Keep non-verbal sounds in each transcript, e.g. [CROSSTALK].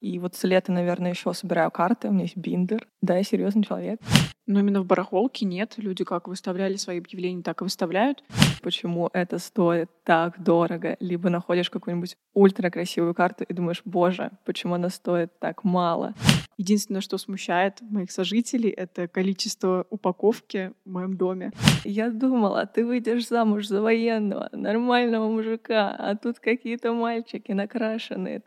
И вот с лета, наверное, еще собираю карты. У меня есть биндер. Да, я серьезный человек. Но именно в барахолке нет. Люди как выставляли свои объявления, так и выставляют. Почему это стоит так дорого? Либо находишь какую-нибудь ультракрасивую карту и думаешь, боже, почему она стоит так мало? Единственное, что смущает моих сожителей, это количество упаковки в моем доме. Я думала, ты выйдешь замуж за военного, нормального мужика, а тут какие-то мальчики накрашенные.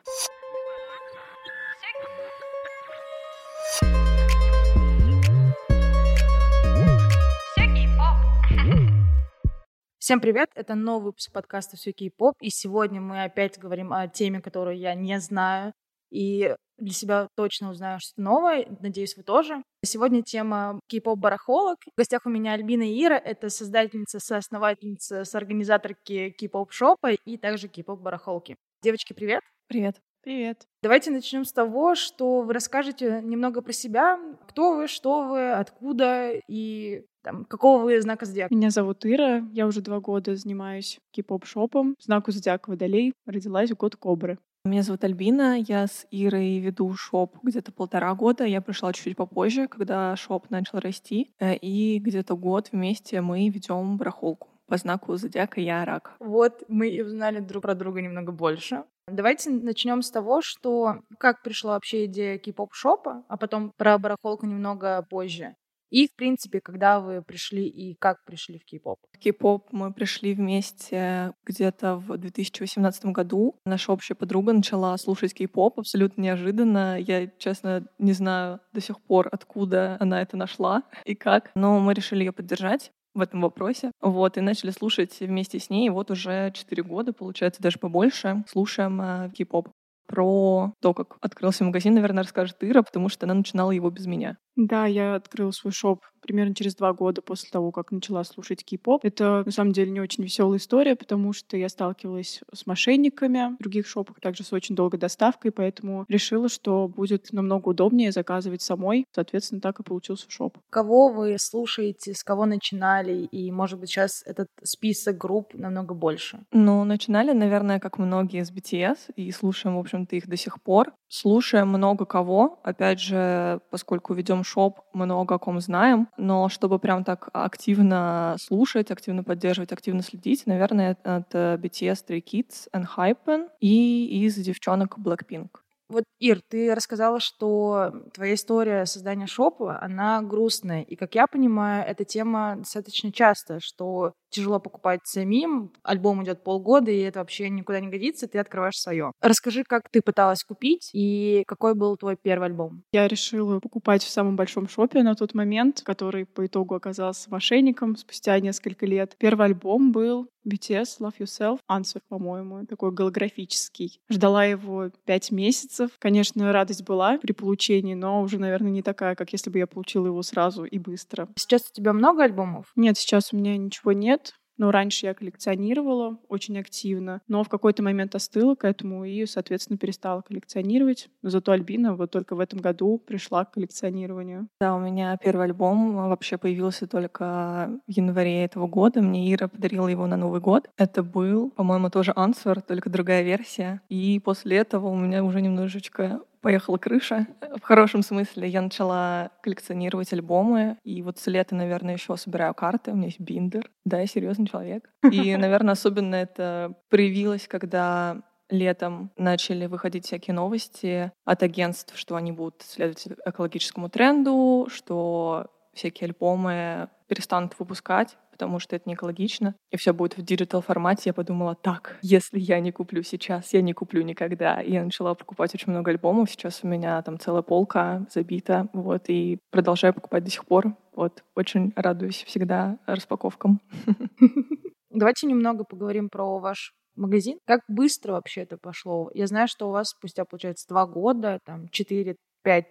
Всем привет! Это новый выпуск подкаста «Все кей-поп», и сегодня мы опять говорим о теме, которую я не знаю, и для себя точно узнаю что-то новое, надеюсь, вы тоже. Сегодня тема кей-поп барахолок. В гостях у меня Альбина Ира, это создательница, соосновательница, соорганизаторки кей-поп шопа и также кей-поп барахолки. Девочки, привет! Привет! Привет. Давайте начнем с того, что вы расскажете немного про себя. Кто вы, что вы, откуда и там, какого вы знака зодиака? Меня зовут Ира, я уже два года занимаюсь кей-поп-шопом. Знаку зодиака Водолей, родилась в год Кобры. Меня зовут Альбина, я с Ирой веду шоп где-то полтора года. Я пришла чуть-чуть попозже, когда шоп начал расти. Э, и где-то год вместе мы ведем барахолку. По знаку зодиака я рак. Вот мы и узнали друг про друга немного больше. Давайте начнем с того, что как пришла вообще идея кей-поп-шопа, а потом про барахолку немного позже. И, в принципе, когда вы пришли и как пришли в кей-поп? В кей-поп мы пришли вместе где-то в 2018 году. Наша общая подруга начала слушать кей-поп абсолютно неожиданно. Я, честно, не знаю до сих пор, откуда она это нашла [LAUGHS] и как. Но мы решили ее поддержать в этом вопросе. Вот, и начали слушать вместе с ней. Вот уже 4 года, получается, даже побольше, слушаем э, кей-поп. Про то, как открылся магазин, наверное, расскажет Ира, потому что она начинала его без меня. Да, я открыла свой шоп примерно через два года после того, как начала слушать кей-поп. Это, на самом деле, не очень веселая история, потому что я сталкивалась с мошенниками в других шопах, также с очень долгой доставкой, поэтому решила, что будет намного удобнее заказывать самой. Соответственно, так и получился шоп. Кого вы слушаете, с кого начинали, и, может быть, сейчас этот список групп намного больше? Ну, начинали, наверное, как многие с BTS, и слушаем, в общем-то, их до сих пор. Слушаем много кого. Опять же, поскольку ведем шоп, много о ком знаем, но чтобы прям так активно слушать, активно поддерживать, активно следить, наверное, это BTS, Stray Kids, Enhypen и из девчонок Blackpink. Вот, Ир, ты рассказала, что твоя история создания шопа, она грустная. И, как я понимаю, эта тема достаточно часто, что тяжело покупать самим, альбом идет полгода, и это вообще никуда не годится, ты открываешь свое. Расскажи, как ты пыталась купить и какой был твой первый альбом? Я решила покупать в самом большом шопе на тот момент, который по итогу оказался мошенником спустя несколько лет. Первый альбом был BTS Love Yourself, Answer, по-моему, такой голографический. Ждала его пять месяцев. Конечно, радость была при получении, но уже, наверное, не такая, как если бы я получила его сразу и быстро. Сейчас у тебя много альбомов? Нет, сейчас у меня ничего нет. Но раньше я коллекционировала очень активно, но в какой-то момент остыла к этому и, соответственно, перестала коллекционировать. Но зато Альбина вот только в этом году пришла к коллекционированию. Да, у меня первый альбом вообще появился только в январе этого года. Мне Ира подарила его на Новый год. Это был, по-моему, тоже Answer, только другая версия. И после этого у меня уже немножечко поехала крыша. В хорошем смысле я начала коллекционировать альбомы, и вот с лета, наверное, еще собираю карты. У меня есть биндер. Да, я серьезный человек. И, [LAUGHS] наверное, особенно это проявилось, когда летом начали выходить всякие новости от агентств, что они будут следовать экологическому тренду, что всякие альбомы перестанут выпускать, потому что это не экологично, и все будет в digital формате, я подумала, так, если я не куплю сейчас, я не куплю никогда. И я начала покупать очень много альбомов, сейчас у меня там целая полка забита, вот, и продолжаю покупать до сих пор. Вот, очень радуюсь всегда распаковкам. [LAUGHS] Давайте немного поговорим про ваш магазин. Как быстро вообще это пошло? Я знаю, что у вас спустя, получается, два года, там, 4-5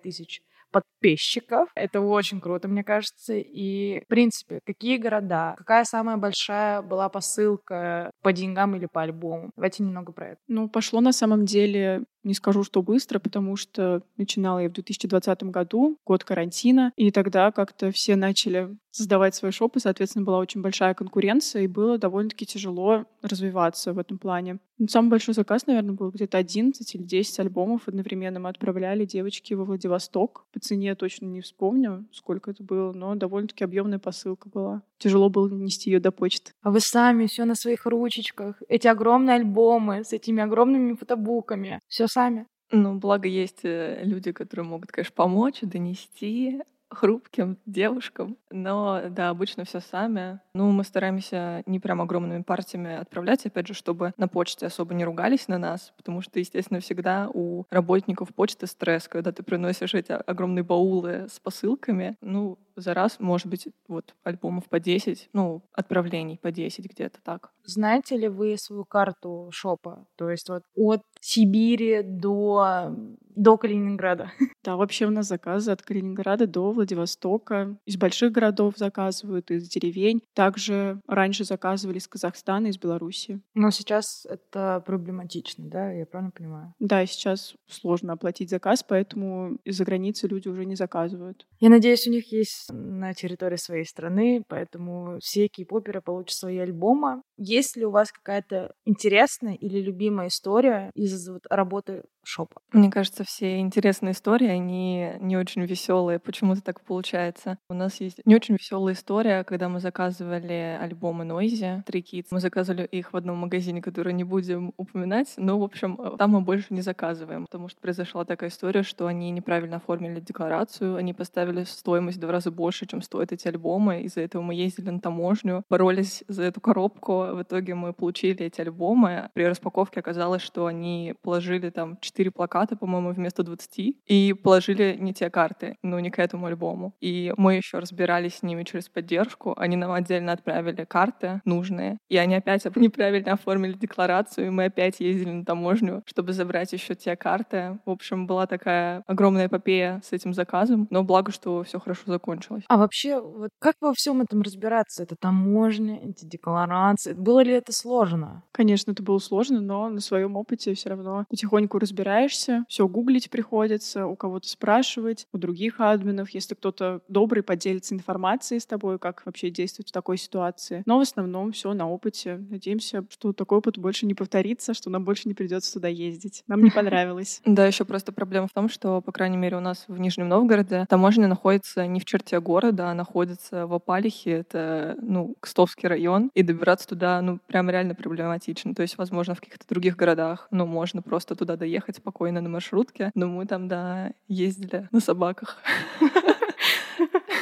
тысяч подписчиков. Это очень круто, мне кажется. И, в принципе, какие города, какая самая большая была посылка по деньгам или по альбому? Давайте немного про это. Ну, пошло на самом деле Не скажу, что быстро, потому что начинала я в 2020 году, год карантина, и тогда как-то все начали создавать свои шопы, соответственно, была очень большая конкуренция, и было довольно-таки тяжело развиваться в этом плане. Но самый большой заказ, наверное, был где-то 11 или 10 альбомов одновременно мы отправляли девочки во Владивосток. По цене точно не вспомню, сколько это было, но довольно-таки объемная посылка была. Тяжело было нести ее до почты. А вы сами все на своих ручечках, эти огромные альбомы с этими огромными фотобуками, все сами. Ну, благо есть э, люди, которые могут, конечно, помочь, донести хрупким девушкам. Но, да, обычно все сами. Ну, мы стараемся не прям огромными партиями отправлять, опять же, чтобы на почте особо не ругались на нас, потому что, естественно, всегда у работников почты стресс, когда ты приносишь эти огромные баулы с посылками. Ну, за раз, может быть, вот альбомов по 10, ну, отправлений по 10 где-то так. Знаете ли вы свою карту шопа? То есть вот от Сибири до, до Калининграда? Да, вообще у нас заказы от Калининграда до Владивостока. Из больших городов заказывают, из деревень. Также раньше заказывали из Казахстана, из Беларуси. Но сейчас это проблематично, да? Я правильно понимаю? Да, сейчас сложно оплатить заказ, поэтому из-за границы люди уже не заказывают. Я надеюсь, у них есть на территории своей страны, поэтому все кей-поперы получат свои альбомы. Есть ли у вас какая-то интересная или любимая история из вот работы шопа? Мне кажется, все интересные истории, они не очень веселые. Почему-то так получается. У нас есть не очень веселая история, когда мы заказывали альбомы Noisy, Three Kids. Мы заказывали их в одном магазине, который не будем упоминать. Но, в общем, там мы больше не заказываем, потому что произошла такая история, что они неправильно оформили декларацию, они поставили стоимость в два раза больше, чем стоят эти альбомы. Из-за этого мы ездили на таможню, боролись за эту коробку. В итоге мы получили эти альбомы. При распаковке оказалось, что они положили там 4 плаката, по-моему, вместо 20, и положили не те карты, ну, не к этому альбому. И мы еще разбирались с ними через поддержку. Они нам отдельно отправили карты нужные, и они опять [LAUGHS] неправильно оформили декларацию, и мы опять ездили на таможню, чтобы забрать еще те карты. В общем, была такая огромная эпопея с этим заказом, но благо, что все хорошо закончилось. А вообще, вот как во всем этом разбираться? Это таможня, эти декларации. Было ли это сложно? Конечно, это было сложно, но на своем опыте все равно потихоньку разбираешься, все гуглить приходится, у кого-то спрашивать, у других админов, если кто-то добрый поделится информацией с тобой, как вообще действовать в такой ситуации. Но в основном все на опыте. Надеемся, что такой опыт больше не повторится, что нам больше не придется туда ездить. Нам не [LAUGHS] понравилось. Да, еще просто проблема в том, что, по крайней мере, у нас в Нижнем Новгороде таможня находится не в черте города, а находится в Опалихе, это, ну, Кстовский район, и добираться туда, ну, прям реально проблематично. То есть, возможно, в каких-то других городах, ну, можно просто туда доехать спокойно на маршрутке, но мы там, да, ездили на собаках. [LAUGHS]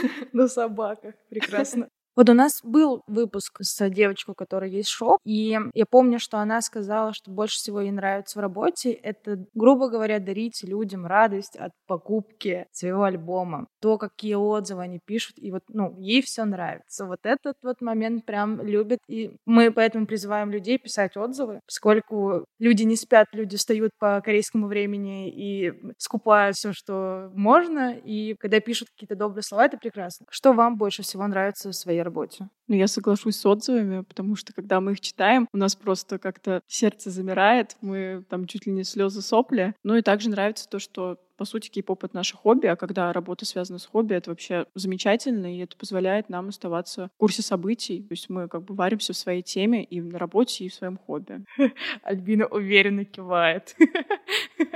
[LAUGHS] На собаках. Прекрасно. Вот у нас был выпуск с девочкой, у которой есть шоп, и я помню, что она сказала, что больше всего ей нравится в работе, это, грубо говоря, дарить людям радость от покупки своего альбома, то, какие отзывы они пишут, и вот, ну, ей все нравится. Вот этот вот момент прям любит, и мы поэтому призываем людей писать отзывы, поскольку люди не спят, люди встают по корейскому времени и скупают все, что можно, и когда пишут какие-то добрые слова, это прекрасно. Что вам больше всего нравится в своей своей работе. Ну, я соглашусь с отзывами, потому что когда мы их читаем, у нас просто как-то сердце замирает, мы там чуть ли не слезы сопли. Ну и также нравится то, что по сути, кей-поп — это наше хобби, а когда работа связана с хобби, это вообще замечательно, и это позволяет нам оставаться в курсе событий. То есть мы как бы варимся в своей теме и на работе, и в своем хобби. [LAUGHS] Альбина уверенно кивает. [LAUGHS]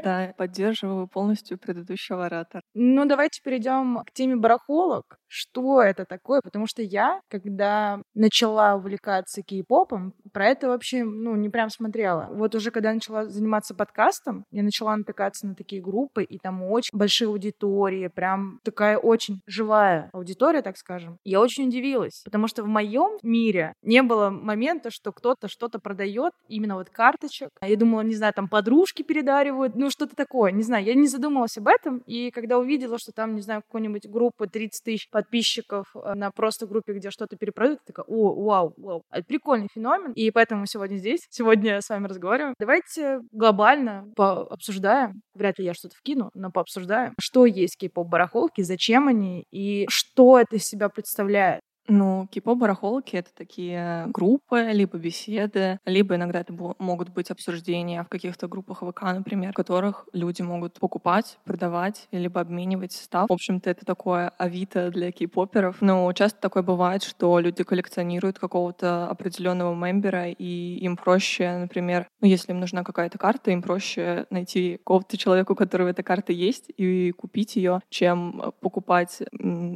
Да, поддерживаю полностью предыдущего оратора. Ну, давайте перейдем к теме барахолок. Что это такое? Потому что я, когда начала увлекаться кей-попом, про это вообще, ну, не прям смотрела. Вот уже когда начала заниматься подкастом, я начала натыкаться на такие группы, и там очень большие аудитории, прям такая очень живая аудитория, так скажем. Я очень удивилась, потому что в моем мире не было момента, что кто-то что-то продает, именно вот карточек. Я думала, не знаю, там подружки передаривают, ну что-то такое, не знаю, я не задумывалась об этом, и когда увидела, что там, не знаю, какой-нибудь группы 30 тысяч подписчиков э, на просто группе, где что-то перепродают, такая, о, вау, вау, это прикольный феномен, и поэтому мы сегодня здесь, сегодня с вами разговариваем. Давайте глобально пообсуждаем, вряд ли я что-то вкину, но пообсуждаем, что есть кей-поп барахолки, зачем они и что это из себя представляет. Ну, кипо-барахолки — это такие группы, либо беседы, либо иногда это могут быть обсуждения в каких-то группах ВК, например, в которых люди могут покупать, продавать, либо обменивать состав. В общем-то, это такое авито для кей-поперов. Но часто такое бывает, что люди коллекционируют какого-то определенного мембера, и им проще, например, ну, если им нужна какая-то карта, им проще найти какого-то человека, у которого эта карта есть, и купить ее, чем покупать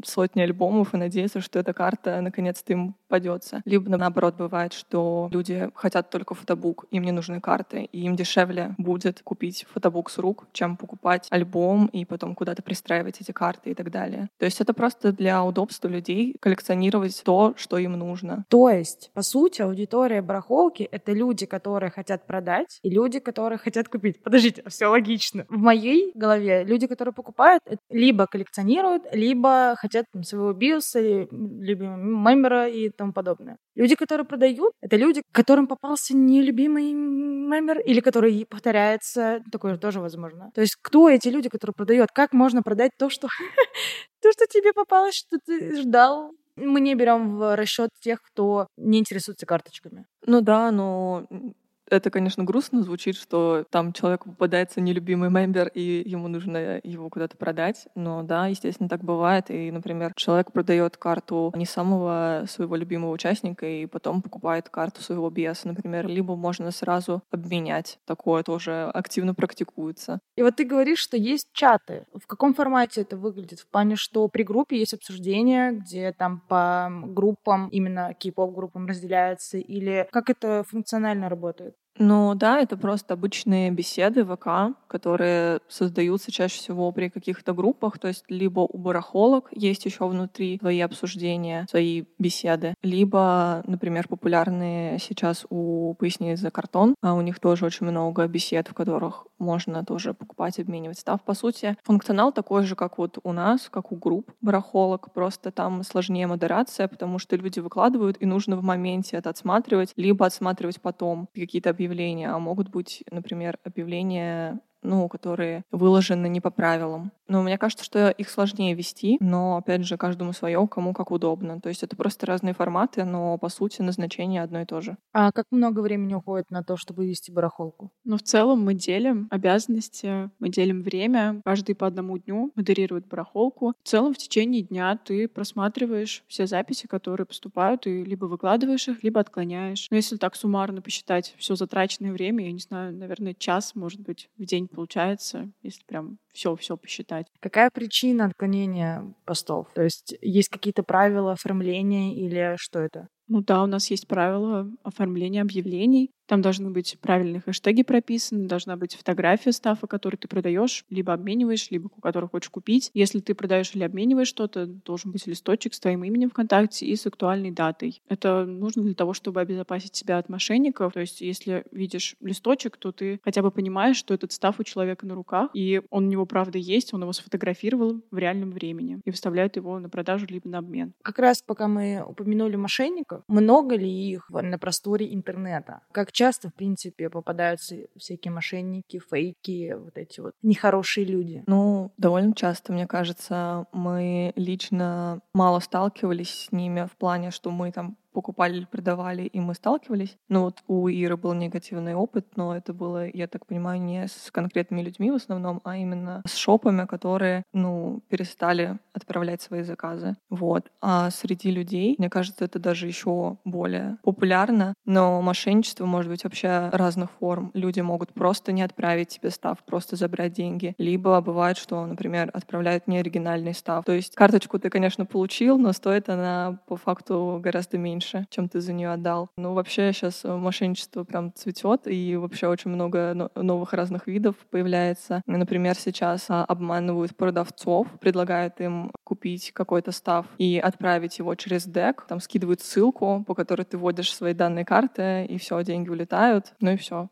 сотни альбомов и надеяться, что эта карта карта наконец-то им попадется. Либо наоборот бывает, что люди хотят только фотобук, им не нужны карты, и им дешевле будет купить фотобук с рук, чем покупать альбом и потом куда-то пристраивать эти карты и так далее. То есть это просто для удобства людей коллекционировать то, что им нужно. То есть, по сути, аудитория барахолки — это люди, которые хотят продать, и люди, которые хотят купить. Подождите, все логично. В моей голове люди, которые покупают, либо коллекционируют, либо хотят там, своего биоса, либо мембера и тому подобное. Люди, которые продают, это люди, которым попался нелюбимый мембер или который повторяется. Такое тоже возможно. То есть кто эти люди, которые продают? Как можно продать то, что [LAUGHS] то, что тебе попалось, что ты ждал? Мы не берем в расчет тех, кто не интересуется карточками. Ну да, но это, конечно, грустно звучит, что там человеку попадается нелюбимый мембер, и ему нужно его куда-то продать. Но да, естественно, так бывает. И, например, человек продает карту не самого своего любимого участника, и потом покупает карту своего биаса, например. Либо можно сразу обменять. Такое тоже активно практикуется. И вот ты говоришь, что есть чаты. В каком формате это выглядит? В плане, что при группе есть обсуждение, где там по группам, именно кей-поп группам разделяется, или как это функционально работает? Ну да, это просто обычные беседы ВК, которые создаются чаще всего при каких-то группах, то есть либо у барахолок есть еще внутри свои обсуждения, свои беседы, либо, например, популярные сейчас у «Поясни за картон», а у них тоже очень много бесед, в которых можно тоже покупать, обменивать став. По сути, функционал такой же, как вот у нас, как у групп барахолок, просто там сложнее модерация, потому что люди выкладывают, и нужно в моменте это отсматривать, либо отсматривать потом какие-то объявления объявления, а могут быть, например, объявления ну, которые выложены не по правилам. Но мне кажется, что их сложнее вести, но, опять же, каждому свое, кому как удобно. То есть это просто разные форматы, но, по сути, назначение одно и то же. А как много времени уходит на то, чтобы вести барахолку? Ну, в целом мы делим обязанности, мы делим время. Каждый по одному дню модерирует барахолку. В целом в течение дня ты просматриваешь все записи, которые поступают, и либо выкладываешь их, либо отклоняешь. Но если так суммарно посчитать все затраченное время, я не знаю, наверное, час, может быть, в день получается, если прям все-все посчитать. Какая причина отклонения постов? То есть есть какие-то правила оформления или что это? Ну да, у нас есть правила оформления объявлений. Там должны быть правильные хэштеги прописаны, должна быть фотография стафа, который ты продаешь, либо обмениваешь, либо который хочешь купить. Если ты продаешь или обмениваешь что-то, должен быть листочек с твоим именем ВКонтакте и с актуальной датой. Это нужно для того, чтобы обезопасить себя от мошенников. То есть, если видишь листочек, то ты хотя бы понимаешь, что этот став у человека на руках, и он у него правда есть, он его сфотографировал в реальном времени и выставляет его на продажу либо на обмен. Как раз пока мы упомянули мошенников, много ли их на просторе интернета? Как часто, в принципе, попадаются всякие мошенники, фейки, вот эти вот нехорошие люди? Ну, довольно часто, мне кажется. Мы лично мало сталкивались с ними в плане, что мы там покупали или продавали, и мы сталкивались. Ну вот у Иры был негативный опыт, но это было, я так понимаю, не с конкретными людьми в основном, а именно с шопами, которые, ну, перестали отправлять свои заказы. Вот. А среди людей, мне кажется, это даже еще более популярно, но мошенничество может быть вообще разных форм. Люди могут просто не отправить тебе став, просто забрать деньги. Либо бывает, что, например, отправляют неоригинальный став. То есть карточку ты, конечно, получил, но стоит она по факту гораздо меньше меньше, чем ты за нее отдал. Ну, вообще сейчас э, мошенничество прям цветет, и вообще очень много новых разных видов появляется. Например, сейчас а, обманывают продавцов, предлагают им купить какой-то став и отправить его через дек, там скидывают ссылку, по которой ты вводишь свои данные карты, и все, деньги улетают, ну и все.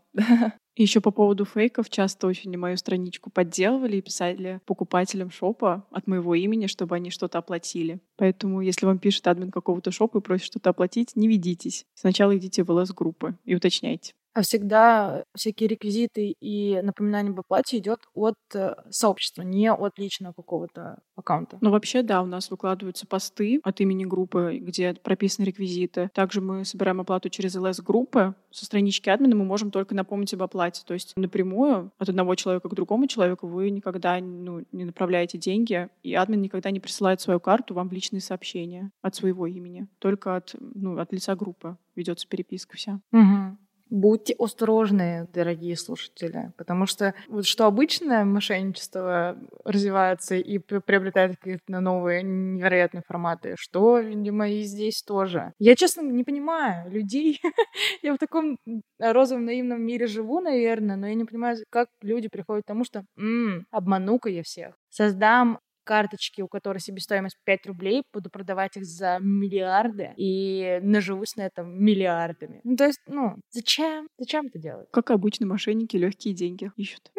Еще по поводу фейков часто очень мою страничку подделывали и писали покупателям шопа от моего имени, чтобы они что-то оплатили. Поэтому, если вам пишет админ какого-то шопа и просит что-то оплатить, не ведитесь. Сначала идите в ЛС-группы и уточняйте. А всегда всякие реквизиты и напоминания об оплате идет от э, сообщества, не от личного какого-то аккаунта. Ну, вообще, да, у нас выкладываются посты от имени группы, где прописаны реквизиты. Также мы собираем оплату через ЛС-группы. Со странички админа мы можем только напомнить об оплате. То есть напрямую от одного человека к другому человеку вы никогда ну, не направляете деньги, и админ никогда не присылает свою карту вам в личные сообщения от своего имени. Только от, ну, от лица группы ведется переписка вся. Угу. Будьте осторожны, дорогие слушатели, потому что вот что обычное мошенничество развивается и приобретает какие-то новые невероятные форматы, что, видимо, и здесь тоже. Я, честно, не понимаю людей. [LAUGHS] я в таком розовом наивном мире живу, наверное, но я не понимаю, как люди приходят к тому, что м-м, обману-ка я всех. Создам карточки, у которой себестоимость 5 рублей, буду продавать их за миллиарды и наживусь на этом миллиардами. Ну, то есть, ну, зачем? Зачем это делать? Как обычно, мошенники легкие деньги ищут.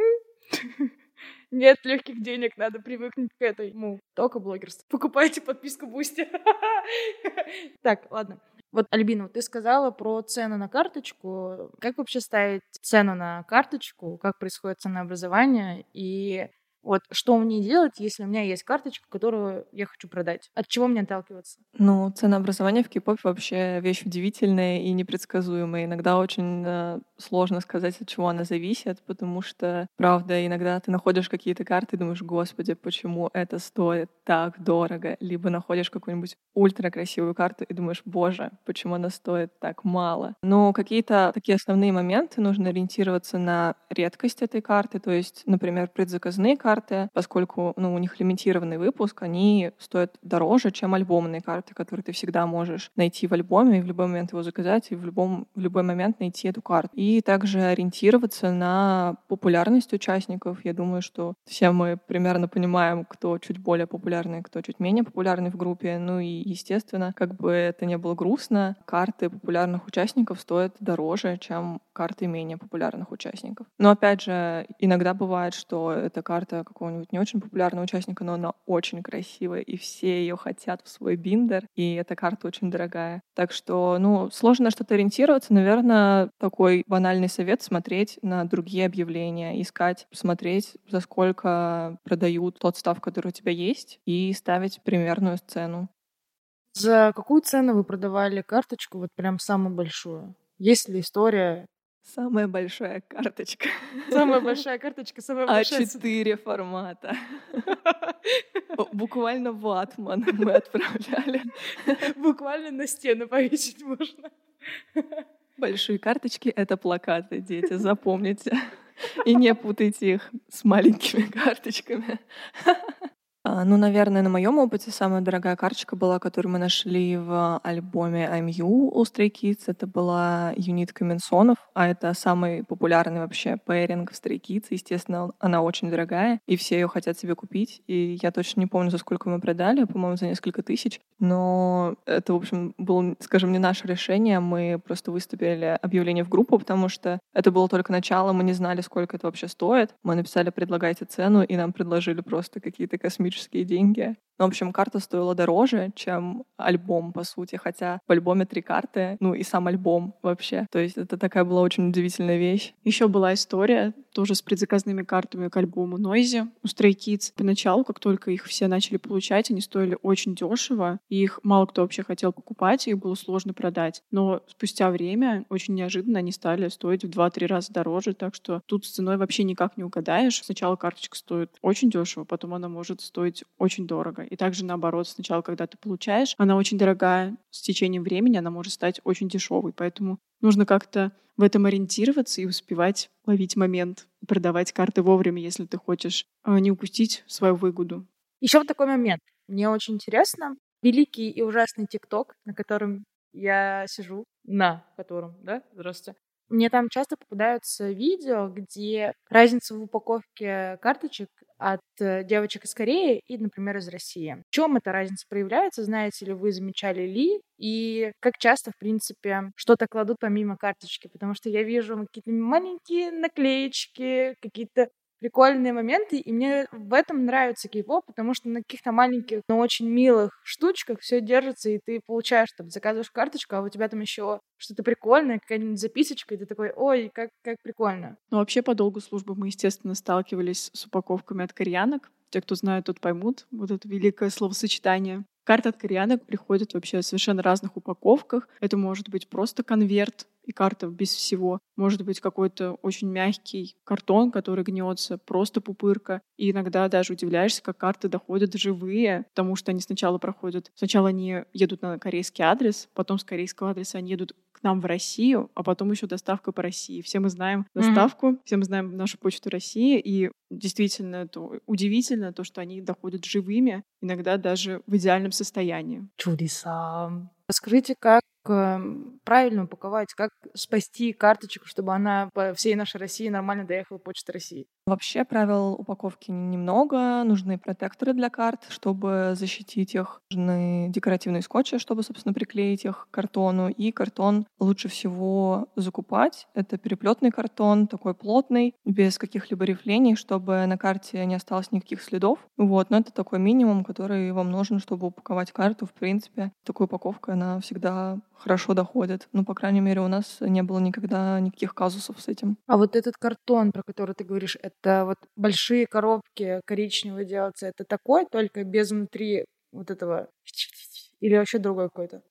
[LAUGHS] Нет легких денег, надо привыкнуть к этой, ну, только блогерство. Покупайте подписку Boosty. [LAUGHS] Так, ладно. Вот, Альбина, ты сказала про цену на карточку. Как вообще ставить цену на карточку? Как происходит ценообразование? И вот что мне делать, если у меня есть карточка, которую я хочу продать? От чего мне отталкиваться? Ну, ценообразование в k-pop е вообще вещь удивительная и непредсказуемая. Иногда очень э, сложно сказать, от чего она зависит, потому что, правда, иногда ты находишь какие-то карты и думаешь, господи, почему это стоит так дорого? Либо находишь какую-нибудь ультра красивую карту и думаешь, боже, почему она стоит так мало? Но какие-то такие основные моменты нужно ориентироваться на редкость этой карты, то есть, например, предзаказные карты, карты, поскольку ну, у них лимитированный выпуск, они стоят дороже, чем альбомные карты, которые ты всегда можешь найти в альбоме и в любой момент его заказать, и в, любом, в любой момент найти эту карту. И также ориентироваться на популярность участников. Я думаю, что все мы примерно понимаем, кто чуть более популярный, кто чуть менее популярный в группе. Ну и, естественно, как бы это не было грустно, карты популярных участников стоят дороже, чем карты менее популярных участников. Но опять же, иногда бывает, что эта карта какого-нибудь не очень популярного участника, но она очень красивая, и все ее хотят в свой биндер, и эта карта очень дорогая. Так что, ну, сложно что-то ориентироваться. Наверное, такой банальный совет — смотреть на другие объявления, искать, смотреть, за сколько продают тот став, который у тебя есть, и ставить примерную цену. За какую цену вы продавали карточку, вот прям самую большую? Есть ли история Самая большая карточка. Самая [LAUGHS] большая карточка, самая большая... А4 формата. [LAUGHS] Буквально ватман мы отправляли. [LAUGHS] Буквально на стену повесить можно. Большие карточки — это плакаты, дети, запомните. И не путайте их с маленькими карточками. А, ну, наверное, на моем опыте самая дорогая карточка была, которую мы нашли в альбоме I'm You у Stray Kids. Это была юнит Каменсонов, а это самый популярный вообще пэринг в Stray Kids. Естественно, она очень дорогая, и все ее хотят себе купить. И я точно не помню, за сколько мы продали, по-моему, за несколько тысяч. Но это, в общем, было, скажем, не наше решение. Мы просто выставили объявление в группу, потому что это было только начало, мы не знали, сколько это вообще стоит. Мы написали «предлагайте цену», и нам предложили просто какие-то космические космические деньги. Ну, в общем, карта стоила дороже, чем альбом, по сути, хотя в альбоме три карты, ну и сам альбом вообще. То есть это такая была очень удивительная вещь. Еще была история тоже с предзаказными картами к альбому Noisy у Stray Kids. Поначалу, как только их все начали получать, они стоили очень дешево, и их мало кто вообще хотел покупать, их было сложно продать. Но спустя время, очень неожиданно, они стали стоить в 2-3 раза дороже, так что тут с ценой вообще никак не угадаешь. Сначала карточка стоит очень дешево, потом она может стоить очень дорого. И также наоборот, сначала, когда ты получаешь, она очень дорогая, с течением времени она может стать очень дешевой. Поэтому нужно как-то в этом ориентироваться и успевать ловить момент, продавать карты вовремя, если ты хочешь а, не упустить свою выгоду. Еще вот такой момент. Мне очень интересно. Великий и ужасный ТикТок, на котором я сижу, на котором, да, здравствуйте, мне там часто попадаются видео, где разница в упаковке карточек от э, девочек из Кореи и, например, из России. В чем эта разница проявляется? Знаете ли вы, замечали ли? И как часто, в принципе, что-то кладут помимо карточки? Потому что я вижу какие-то маленькие наклеечки, какие-то прикольные моменты, и мне в этом нравится кей-поп, потому что на каких-то маленьких, но очень милых штучках все держится, и ты получаешь, там, заказываешь карточку, а у тебя там еще что-то прикольное, какая-нибудь записочка, и ты такой, ой, как, как прикольно. Ну, вообще, по долгу службы мы, естественно, сталкивались с упаковками от кореянок. Те, кто знает, тот поймут вот это великое словосочетание. Карта от кореянок приходит вообще в совершенно разных упаковках. Это может быть просто конверт и карта без всего. Может быть какой-то очень мягкий картон, который гнется, просто пупырка. И иногда даже удивляешься, как карты доходят живые, потому что они сначала проходят... Сначала они едут на корейский адрес, потом с корейского адреса они едут к нам в Россию, а потом еще доставка по России. Все мы знаем доставку, mm-hmm. все мы знаем нашу почту России, и действительно это удивительно, то, что они доходят живыми, иногда даже в идеальном состоянии. Чудеса. Расскажите, как правильно упаковать, как спасти карточку, чтобы она по всей нашей России нормально доехала Почта России? Вообще правил упаковки немного. Нужны протекторы для карт, чтобы защитить их. Нужны декоративные скотчи, чтобы, собственно, приклеить их к картону. И картон лучше всего закупать. Это переплетный картон, такой плотный, без каких-либо рифлений, чтобы на карте не осталось никаких следов. Вот, но это такой минимум, который вам нужен, чтобы упаковать карту. В принципе, такой упаковкой она всегда хорошо доходит. Ну, по крайней мере, у нас не было никогда никаких казусов с этим. А вот этот картон, про который ты говоришь, это вот большие коробки коричневые делаются, это такой, только без внутри вот этого или вообще другой какой-то?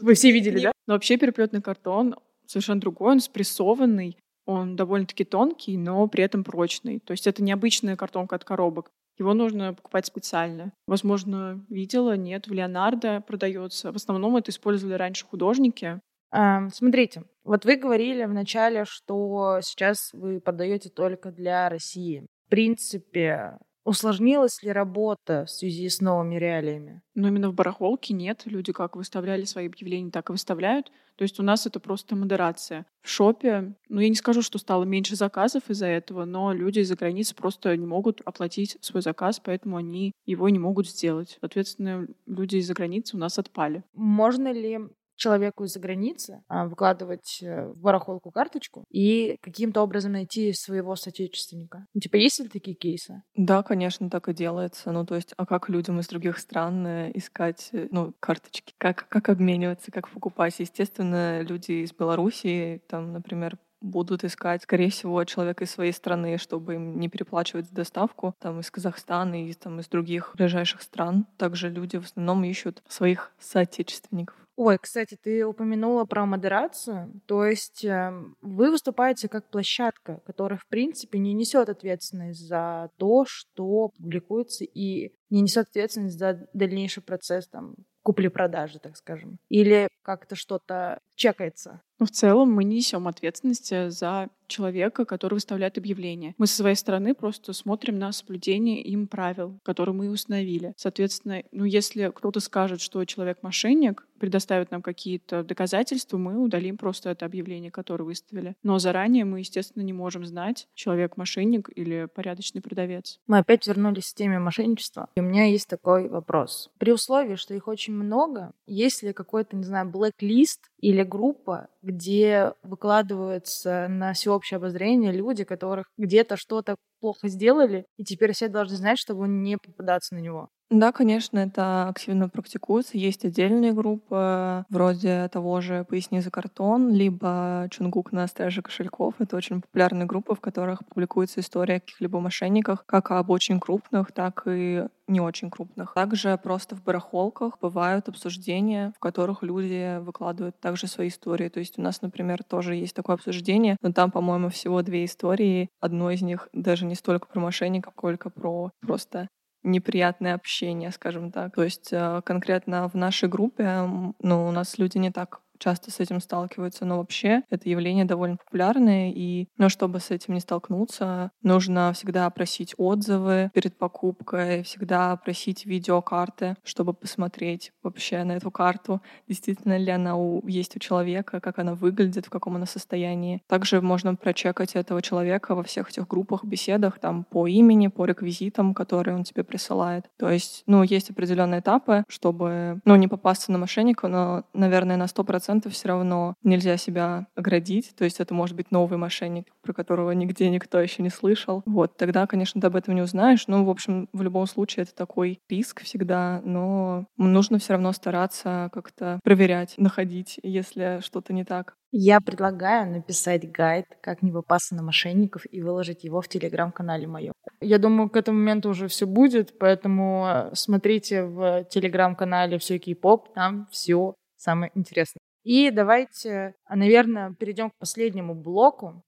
Вы все видели, да? Но вообще переплетный картон совершенно другой, он спрессованный, он довольно-таки тонкий, но при этом прочный. То есть это необычная картонка от коробок. Его нужно покупать специально. Возможно, видела, нет, в Леонардо продается. В основном это использовали раньше художники. А, смотрите, вот вы говорили вначале, что сейчас вы продаете только для России. В принципе, Усложнилась ли работа в связи с новыми реалиями? Ну, именно в барахолке нет. Люди как выставляли свои объявления, так и выставляют. То есть у нас это просто модерация. В шопе, ну, я не скажу, что стало меньше заказов из-за этого, но люди из-за границы просто не могут оплатить свой заказ, поэтому они его не могут сделать. Соответственно, люди из-за границы у нас отпали. Можно ли человеку из-за границы а, выкладывать э, в барахолку карточку и каким-то образом найти своего соотечественника. Ну, типа, есть ли такие кейсы? Да, конечно, так и делается. Ну, то есть, а как людям из других стран э, искать, э, ну, карточки? Как, как обмениваться, как покупать? Естественно, люди из Белоруссии, там, например, будут искать, скорее всего, человека из своей страны, чтобы им не переплачивать за доставку, там, из Казахстана и там, из других ближайших стран. Также люди в основном ищут своих соотечественников. Ой, кстати, ты упомянула про модерацию. То есть э, вы выступаете как площадка, которая, в принципе, не несет ответственность за то, что публикуется, и не несет ответственность за дальнейший процесс там, купли-продажи, так скажем. Или как-то что-то чекается. В целом мы несем ответственность э, за человека, который выставляет объявление. Мы со своей стороны просто смотрим на соблюдение им правил, которые мы установили. Соответственно, ну, если кто-то скажет, что человек мошенник, предоставит нам какие-то доказательства, мы удалим просто это объявление, которое выставили. Но заранее мы, естественно, не можем знать, человек мошенник или порядочный продавец. Мы опять вернулись к теме мошенничества. И у меня есть такой вопрос. При условии, что их очень много, есть ли какой-то, не знаю, блэк-лист или группа, где выкладываются на всеобщее обозрение люди, которых где-то что-то плохо сделали, и теперь все должны знать, чтобы не попадаться на него. Да, конечно, это активно практикуется. Есть отдельные группы, вроде того же «Поясни за картон», либо «Чунгук на страже кошельков». Это очень популярные группы, в которых публикуется история о каких-либо мошенниках, как об очень крупных, так и не очень крупных. Также просто в барахолках бывают обсуждения, в которых люди выкладывают также свои истории. То есть у нас, например, тоже есть такое обсуждение, но там, по-моему, всего две истории. Одно из них даже не столько про мошенников, сколько про просто неприятное общение, скажем так. То есть э, конкретно в нашей группе, ну, у нас люди не так часто с этим сталкиваются, но вообще это явление довольно популярное, и, но чтобы с этим не столкнуться, нужно всегда просить отзывы перед покупкой, всегда просить видеокарты, чтобы посмотреть вообще на эту карту, действительно ли она у, есть у человека, как она выглядит, в каком она состоянии. Также можно прочекать этого человека во всех этих группах, беседах, там, по имени, по реквизитам, которые он тебе присылает. То есть, ну, есть определенные этапы, чтобы, ну, не попасться на мошенника, но, наверное, на 100% процентов все равно нельзя себя оградить. То есть это может быть новый мошенник, про которого нигде никто еще не слышал. Вот, тогда, конечно, ты об этом не узнаешь. Ну, в общем, в любом случае это такой риск всегда, но нужно все равно стараться как-то проверять, находить, если что-то не так. Я предлагаю написать гайд, как не попасться на мошенников и выложить его в телеграм-канале моем. Я думаю, к этому моменту уже все будет, поэтому э, смотрите в телеграм-канале все кей-поп, там все самое интересное. И давайте, а, наверное, перейдем к последнему блоку,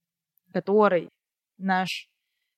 который наш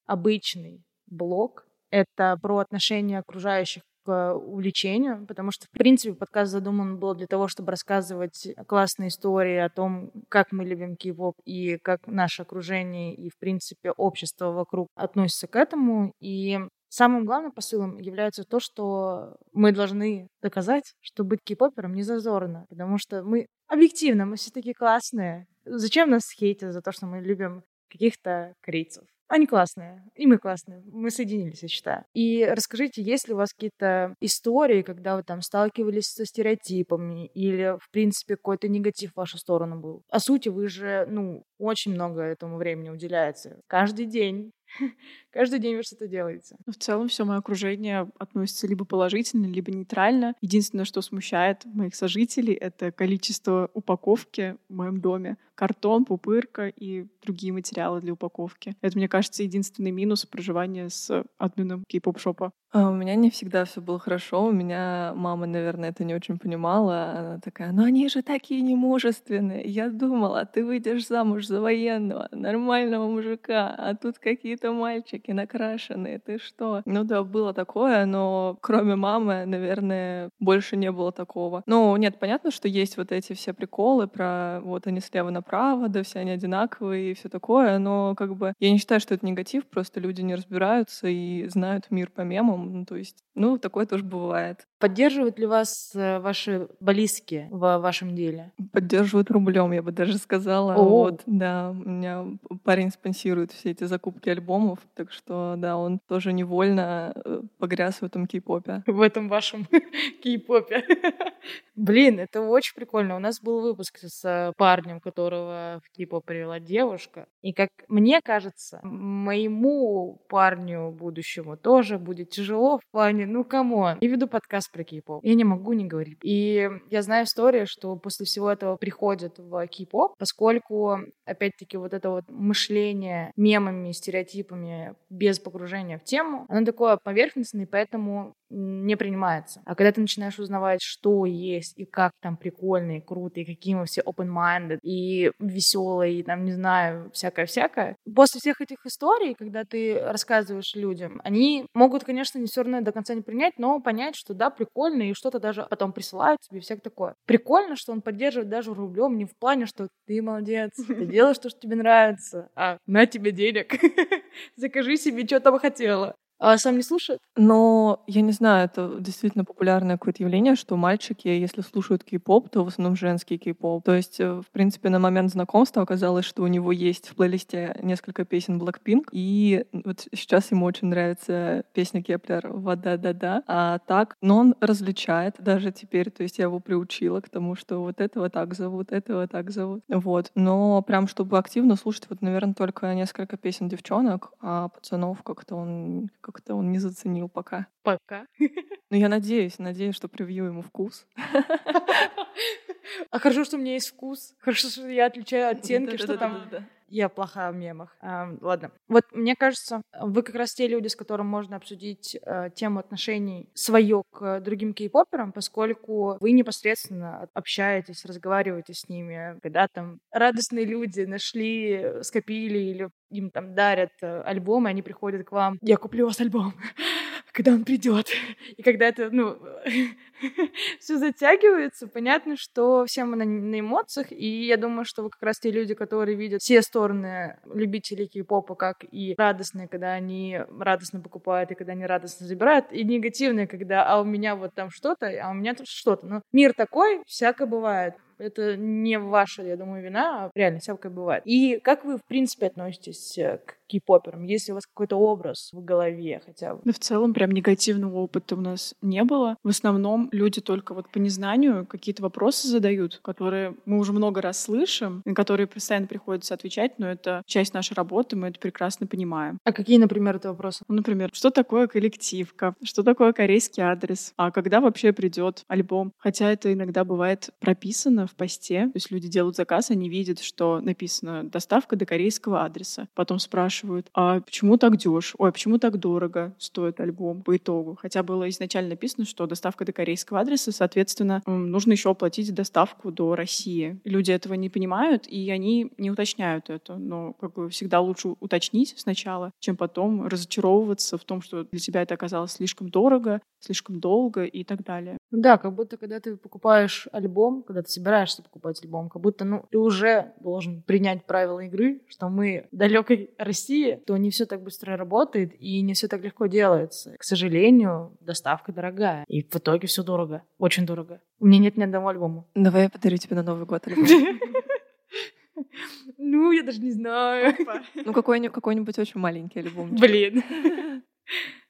обычный блок. Это про отношения окружающих к увлечению, потому что, в принципе, подкаст задуман был для того, чтобы рассказывать классные истории о том, как мы любим кей-поп и как наше окружение и, в принципе, общество вокруг относится к этому. И самым главным посылом является то, что мы должны доказать, что быть кей-попером не зазорно, потому что мы объективно, мы все такие классные. Зачем нас хейтят за то, что мы любим каких-то корейцев? Они классные, и мы классные. Мы соединились, я считаю. И расскажите, есть ли у вас какие-то истории, когда вы там сталкивались со стереотипами или, в принципе, какой-то негатив в вашу сторону был? О сути, вы же, ну, очень много этому времени уделяете. Каждый день [LAUGHS] Каждый день вы что-то делаете. Ну, в целом все мое окружение относится либо положительно, либо нейтрально. Единственное, что смущает моих сожителей, это количество упаковки в моем доме. Картон, пупырка и другие материалы для упаковки. Это, мне кажется, единственный минус проживания с админом кей-поп-шопа. А у меня не всегда все было хорошо. У меня мама, наверное, это не очень понимала. Она такая, ну они же такие немужественные. Я думала, ты выйдешь замуж за военного, нормального мужика, а тут какие-то мальчики накрашенные. Ты что? Ну да, было такое, но кроме мамы, наверное, больше не было такого. Ну, нет, понятно, что есть вот эти все приколы про вот они слева направо, да все они одинаковые и все такое, но как бы я не считаю, что это негатив, просто люди не разбираются и знают мир по мемам, ну, то есть, ну, такое тоже бывает. Поддерживают ли вас э, ваши близкие в вашем деле? Поддерживают рублем, я бы даже сказала. О. Вот, да, у меня парень спонсирует все эти закупки альбомов, так что, да, он тоже невольно э, погряз в этом кей-попе. В этом вашем [LAUGHS] кей-попе. [LAUGHS] Блин, это очень прикольно. У нас был выпуск с парнем, которого в кей-поп привела девушка. И как мне кажется, моему парню будущему тоже будет тяжело в плане, ну, кому? Я веду подкаст про кей-поп. Я не могу не говорить. И я знаю историю, что после всего этого приходят в кей-поп, поскольку, опять-таки, вот это вот мышление мемами, стереотипами без погружения в тему, оно такое поверхностное, поэтому не принимается. А когда ты начинаешь узнавать, что есть и как там прикольно и круто, и какие мы все open-minded, и веселые, и там, не знаю, всякое-всякое. После всех этих историй, когда ты рассказываешь людям, они могут, конечно, не все равно до конца не принять, но понять, что да, прикольно, и что-то даже потом присылают тебе, всякое такое. Прикольно, что он поддерживает даже рублем, не в плане, что ты молодец, ты [LAUGHS] делаешь то, что тебе нравится, а на тебе денег, [LAUGHS] закажи себе, что там хотела. А сам не слушает? Но я не знаю, это действительно популярное какое-то явление, что мальчики, если слушают кей-поп, то в основном женский кей-поп. То есть, э, в принципе, на момент знакомства оказалось, что у него есть в плейлисте несколько песен Blackpink, и вот сейчас ему очень нравится песня Kep1er «Wa Da Da». А так, но он различает даже теперь, то есть я его приучила к тому, что вот этого так зовут, этого так зовут. Вот. Но прям, чтобы активно слушать, вот, наверное, только несколько песен девчонок, а пацанов как-то он как-то он не заценил пока. Пока? Ну, я надеюсь, надеюсь, что привью ему вкус. [LAUGHS] [LAUGHS] А хорошо, что у меня есть вкус. [LAUGHS] Хорошо, что я отличаю оттенки, что там... Я плохая в мемах. А, ладно. Вот мне кажется, вы как раз те люди, с которым можно обсудить э, тему отношений свое к другим кей-поперам, поскольку вы непосредственно общаетесь, разговариваете с ними, когда там радостные люди нашли, скопили или им там дарят э, альбомы, они приходят к вам, я куплю у вас альбом [LAUGHS] когда он придет. И когда это, ну, [LAUGHS] все затягивается, понятно, что все мы на, на эмоциях, и я думаю, что вы как раз те люди, которые видят все стороны любителей кей-попа, как и радостные, когда они радостно покупают, и когда они радостно забирают, и негативные, когда а у меня вот там что-то, а у меня тут что-то. Но мир такой, всякое бывает. Это не ваша, я думаю, вина, а реально всякое бывает. И как вы, в принципе, относитесь к кей-попером? Есть ли у вас какой-то образ в голове хотя бы? Ну, в целом, прям негативного опыта у нас не было. В основном люди только вот по незнанию какие-то вопросы задают, которые мы уже много раз слышим, на которые постоянно приходится отвечать, но это часть нашей работы, мы это прекрасно понимаем. А какие, например, это вопросы? Ну, например, что такое коллективка? Что такое корейский адрес? А когда вообще придет альбом? Хотя это иногда бывает прописано в посте, то есть люди делают заказ, они видят, что написано «доставка до корейского адреса». Потом спрашивают, а почему так дешево? Ой, а почему так дорого стоит альбом по итогу? Хотя было изначально написано, что доставка до корейского адреса, соответственно, нужно еще оплатить доставку до России. Люди этого не понимают, и они не уточняют это. Но как бы всегда лучше уточнить сначала, чем потом разочаровываться в том, что для тебя это оказалось слишком дорого, слишком долго и так далее. Да, как будто когда ты покупаешь альбом, когда ты собираешься покупать альбом, как будто ну, ты уже должен принять правила игры, что мы в далекой России, то не все так быстро работает и не все так легко делается. К сожалению, доставка дорогая. И в итоге все дорого. Очень дорого. У меня нет ни одного альбома. Давай я подарю тебе на Новый год альбом. [LAUGHS] Ну, я даже не знаю. Ну, какой-нибудь очень маленький альбом. Блин.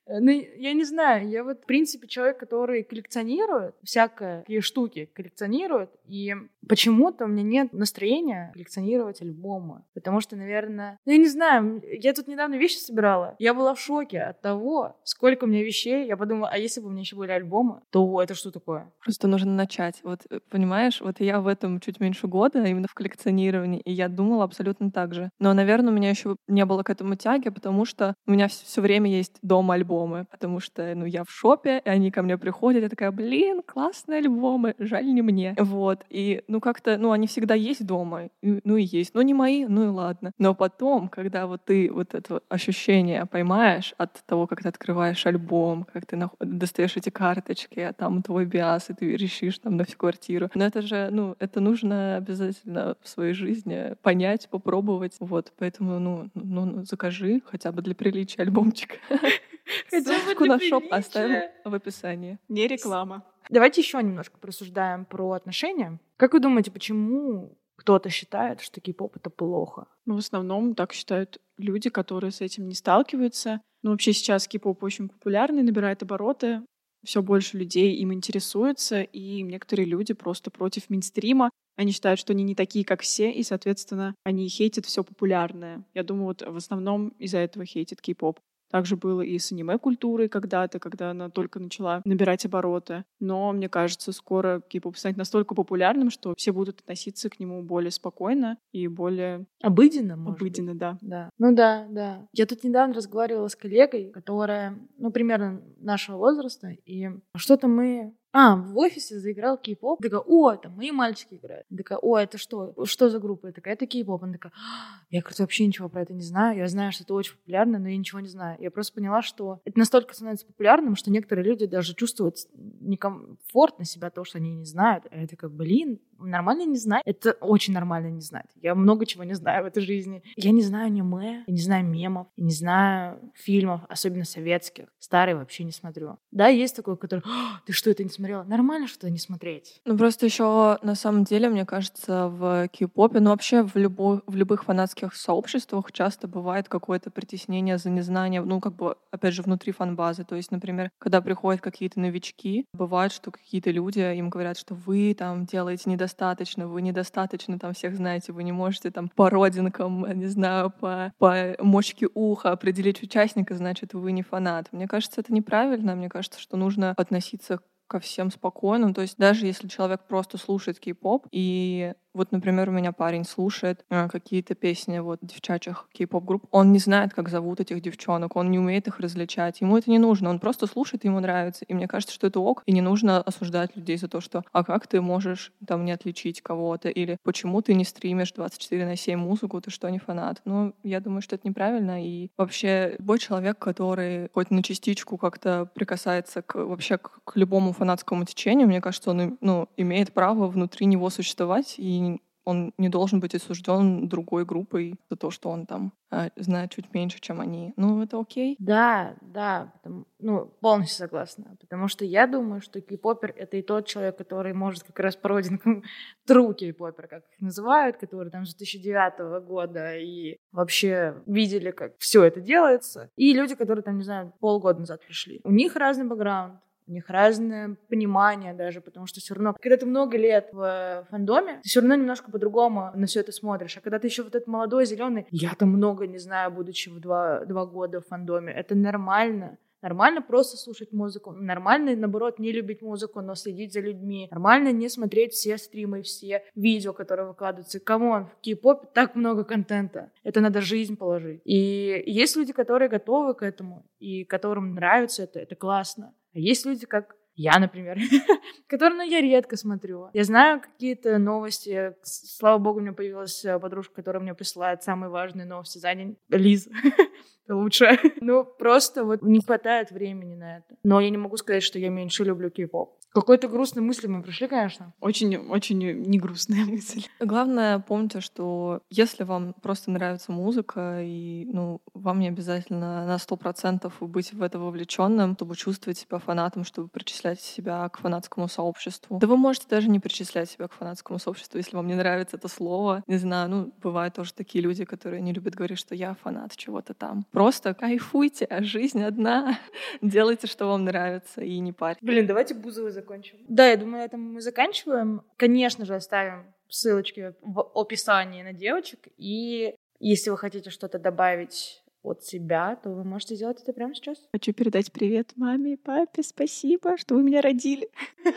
Э, ну, я не знаю, я вот, в принципе, человек, который коллекционирует всякие штуки, коллекционирует, и почему-то у меня нет настроения коллекционировать альбомы, потому что, наверное, ну, я не знаю, я тут недавно вещи собирала, я была в шоке от того, сколько у меня вещей, я подумала, а если бы у меня еще были альбомы, то это что такое? Просто нужно начать, вот, э, понимаешь, вот я в этом чуть меньше года, именно в коллекционировании, и я думала абсолютно так же, но, наверное, у меня еще не было к этому тяги, потому что у меня все время есть дома альбом альбомы, потому что, ну, я в шопе, и они ко мне приходят, я такая, блин, классные альбомы, жаль не мне. Вот, и, ну, как-то, ну, они всегда есть дома, ну, и есть, ну, не мои, ну, и ладно. Но потом, когда вот ты вот это ощущение поймаешь от того, как ты открываешь альбом, как ты достаешь эти карточки, а там твой биас, и ты решишь там на всю квартиру. Но это же, ну, это нужно обязательно в своей жизни понять, попробовать. Вот, поэтому, ну, ну, ну закажи хотя бы для приличия альбомчик. [LAUGHS] Ссылочку на шоп оставим в описании. Не реклама. Давайте еще немножко просуждаем про отношения. Как вы думаете, почему кто-то считает, что кей-поп — это плохо? Ну, в основном так считают люди, которые с этим не сталкиваются. Ну, вообще сейчас кей-поп очень популярный, набирает обороты, все больше людей им интересуется, и некоторые люди просто против мейнстрима. Они считают, что они не такие, как все, и, соответственно, они хейтят все популярное. Я думаю, вот в основном из-за этого хейтит кей-поп. Также было и с аниме-культурой когда-то, когда она только начала набирать обороты. Но, мне кажется, скоро кей-поп станет настолько популярным, что все будут относиться к нему более спокойно и более... Обыденно, может Обыденно, быть. да. да. Ну да, да. Я тут недавно разговаривала с коллегой, которая, ну, примерно нашего возраста, и что-то мы а, в офисе заиграл кей-поп. Такая, о, это мои мальчики играют. Такая, о, это что? Что за группа? Я такая, это кей-поп. Она такая, «А, я, говорит, вообще ничего про это не знаю. Я знаю, что это очень популярно, но я ничего не знаю. Я просто поняла, что это настолько становится популярным, что некоторые люди даже чувствуют некомфортно себя, то, что они не знают. А я такая, блин, нормально не знать. Это очень нормально не знать. Я много чего не знаю в этой жизни. Я не знаю аниме, я не знаю мемов, я не знаю фильмов, особенно советских. Старые вообще не смотрю. Да, есть такой, который, ты что, это не смотрела? Нормально что-то не смотреть. Ну, просто еще на самом деле, мне кажется, в кей-попе, ну, вообще в, любо, в любых фанатских сообществах часто бывает какое-то притеснение за незнание, ну, как бы, опять же, внутри фан-базы. То есть, например, когда приходят какие-то новички, бывает, что какие-то люди им говорят, что вы там делаете недостаточно недостаточно, вы недостаточно там всех знаете, вы не можете там по родинкам, не знаю, по, по мочке уха определить участника, значит, вы не фанат. Мне кажется, это неправильно. Мне кажется, что нужно относиться ко всем спокойно. То есть даже если человек просто слушает кей-поп и вот, например, у меня парень слушает э, какие-то песни вот девчачьих кей-поп-групп. Он не знает, как зовут этих девчонок, он не умеет их различать. Ему это не нужно, он просто слушает, ему нравится. И мне кажется, что это ок, и не нужно осуждать людей за то, что «а как ты можешь там не отличить кого-то?» или «почему ты не стримишь 24 на 7 музыку, ты что, не фанат?» Ну, я думаю, что это неправильно. И вообще любой человек, который хоть на частичку как-то прикасается к, вообще к, к любому фанатскому течению, мне кажется, он ну, имеет право внутри него существовать и он не должен быть осужден другой группой за то, что он там э, знает чуть меньше, чем они. Ну, это окей. Да, да, ну, полностью согласна. Потому что я думаю, что кей-попер — это и тот человек, который может как раз пройден [LAUGHS] true кей-попер, как их называют, который там с 2009 года и вообще видели, как все это делается. И люди, которые там, не знаю, полгода назад пришли. У них разный бэкграунд, у них разное понимание даже, потому что все равно, когда ты много лет в фандоме, ты все равно немножко по-другому на все это смотришь. А когда ты еще вот этот молодой, зеленый, я там много не знаю, будучи в два, два года в фандоме, это нормально. Нормально просто слушать музыку. Нормально, наоборот, не любить музыку, но следить за людьми. Нормально не смотреть все стримы, все видео, которые выкладываются. Come on, в кей-попе так много контента. Это надо жизнь положить. И есть люди, которые готовы к этому, и которым нравится это, это классно. А есть люди, как я, например, [LAUGHS] которые, ну, я редко смотрю. Я знаю какие-то новости. Слава богу, у меня появилась э, подружка, которая мне присылает самые важные новости за день. Лиз. [LAUGHS] лучше. [LAUGHS] ну, просто вот не хватает времени на это. Но я не могу сказать, что я меньше люблю кей-поп. Какой-то грустной мысли мы пришли, конечно. Очень, очень не грустная [LAUGHS] мысль. Главное, помните, что если вам просто нравится музыка, и ну, вам не обязательно на сто процентов быть в это вовлеченным, чтобы чувствовать себя фанатом, чтобы причислять себя к фанатскому сообществу. Да вы можете даже не причислять себя к фанатскому сообществу, если вам не нравится это слово. Не знаю, ну, бывают тоже такие люди, которые не любят говорить, что я фанат чего-то там. Просто кайфуйте, а жизнь одна. [LAUGHS] Делайте, что вам нравится, и не парьте. Блин, давайте Бузовой закончим. Да, я думаю, на этом мы заканчиваем. Конечно же, оставим ссылочки в описании на девочек. И если вы хотите что-то добавить от себя, то вы можете сделать это прямо сейчас. Хочу передать привет маме и папе. Спасибо, что вы меня родили. [LAUGHS]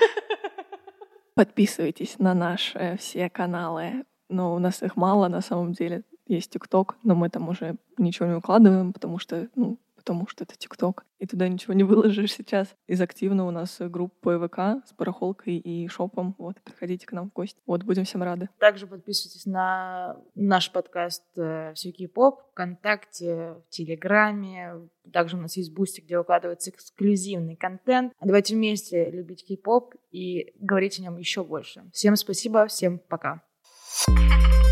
Подписывайтесь на наши все каналы. Но у нас их мало на самом деле. Есть ТикТок, но мы там уже ничего не укладываем, потому что, ну, потому что это ТикТок, и туда ничего не выложишь сейчас. Из активно у нас группа ВК с барахолкой и шопом. Вот, приходите к нам в гости. Вот, будем всем рады. Также подписывайтесь на наш подкаст э, «Все поп» ВКонтакте, в Телеграме. Также у нас есть бустик, где выкладывается эксклюзивный контент. Давайте вместе любить кей-поп и говорить о нем еще больше. Всем спасибо, всем пока. thank you